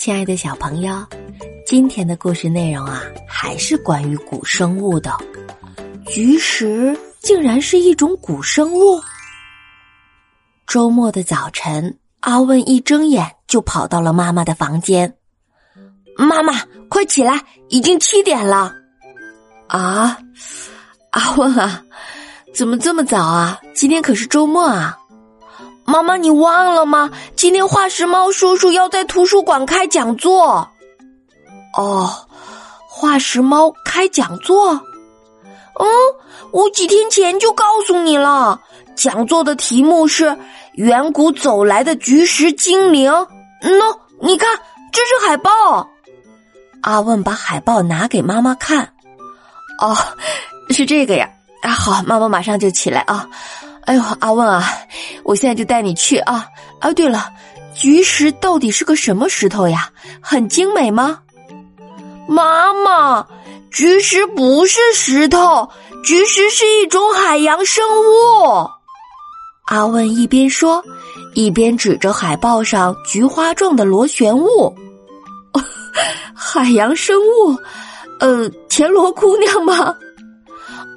亲爱的小朋友，今天的故事内容啊，还是关于古生物的。菊石竟然是一种古生物。周末的早晨，阿问一睁眼就跑到了妈妈的房间。妈妈，快起来，已经七点了。啊，阿问啊，怎么这么早啊？今天可是周末啊！妈妈，你忘了吗？今天化石猫叔叔要在图书馆开讲座。哦，化石猫开讲座？嗯，我几天前就告诉你了，讲座的题目是“远古走来的菊石精灵”。喏，你看，这是海报。阿问把海报拿给妈妈看。哦，是这个呀。啊，好，妈妈马上就起来啊。哎呦，阿问啊，我现在就带你去啊！啊，对了，菊石到底是个什么石头呀？很精美吗？妈妈，菊石不是石头，菊石是一种海洋生物。阿问一边说，一边指着海报上菊花状的螺旋物。海洋生物？呃，田螺姑娘吗？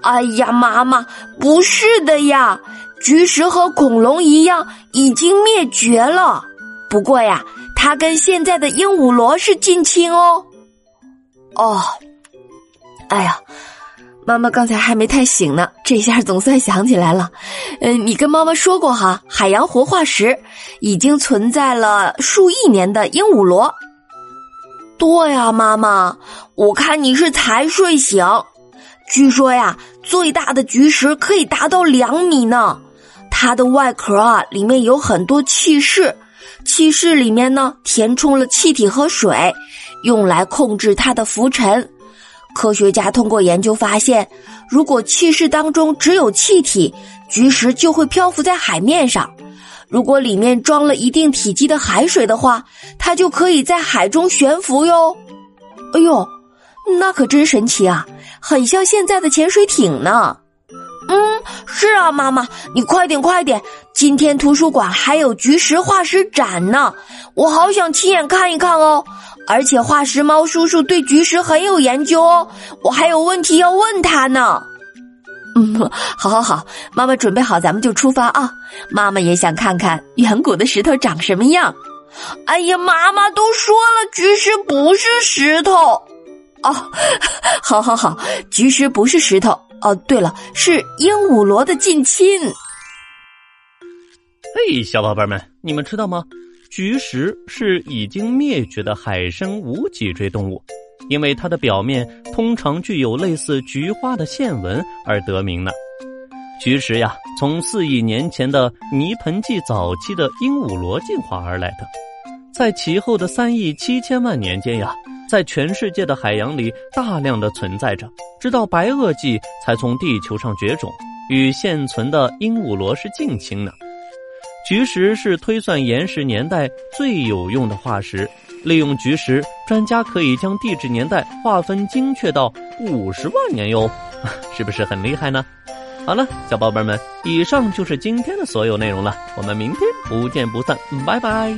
哎呀，妈妈，不是的呀。菊石和恐龙一样已经灭绝了，不过呀，它跟现在的鹦鹉螺是近亲哦。哦，哎呀，妈妈刚才还没太醒呢，这下总算想起来了。嗯，你跟妈妈说过哈，海洋活化石已经存在了数亿年的鹦鹉螺。对呀，妈妈，我看你是才睡醒。据说呀，最大的菊石可以达到两米呢。它的外壳啊，里面有很多气室，气室里面呢填充了气体和水，用来控制它的浮沉。科学家通过研究发现，如果气室当中只有气体，菊石就会漂浮在海面上；如果里面装了一定体积的海水的话，它就可以在海中悬浮哟。哎呦，那可真神奇啊，很像现在的潜水艇呢。是啊，妈妈，你快点快点！今天图书馆还有菊石化石展呢，我好想亲眼看一看哦。而且化石猫叔叔对菊石很有研究哦，我还有问题要问他呢。嗯，好，好，好，妈妈准备好，咱们就出发啊！妈妈也想看看远古的石头长什么样。哎呀，妈妈都说了，菊石不是石头。哦，好，好，好，菊石不是石头。哦，对了，是鹦鹉螺的近亲。嘿，小宝贝们，你们知道吗？菊石是已经灭绝的海生无脊椎动物，因为它的表面通常具有类似菊花的线纹而得名呢。菊石呀，从四亿年前的泥盆纪早期的鹦鹉螺进化而来的，在其后的三亿七千万年间呀。在全世界的海洋里大量的存在着，直到白垩纪才从地球上绝种，与现存的鹦鹉螺是近亲呢。菊石是推算岩石年代最有用的化石，利用菊石，专家可以将地质年代划分精确到五十万年哟，是不是很厉害呢？好了，小宝贝们，以上就是今天的所有内容了，我们明天不见不散，拜拜。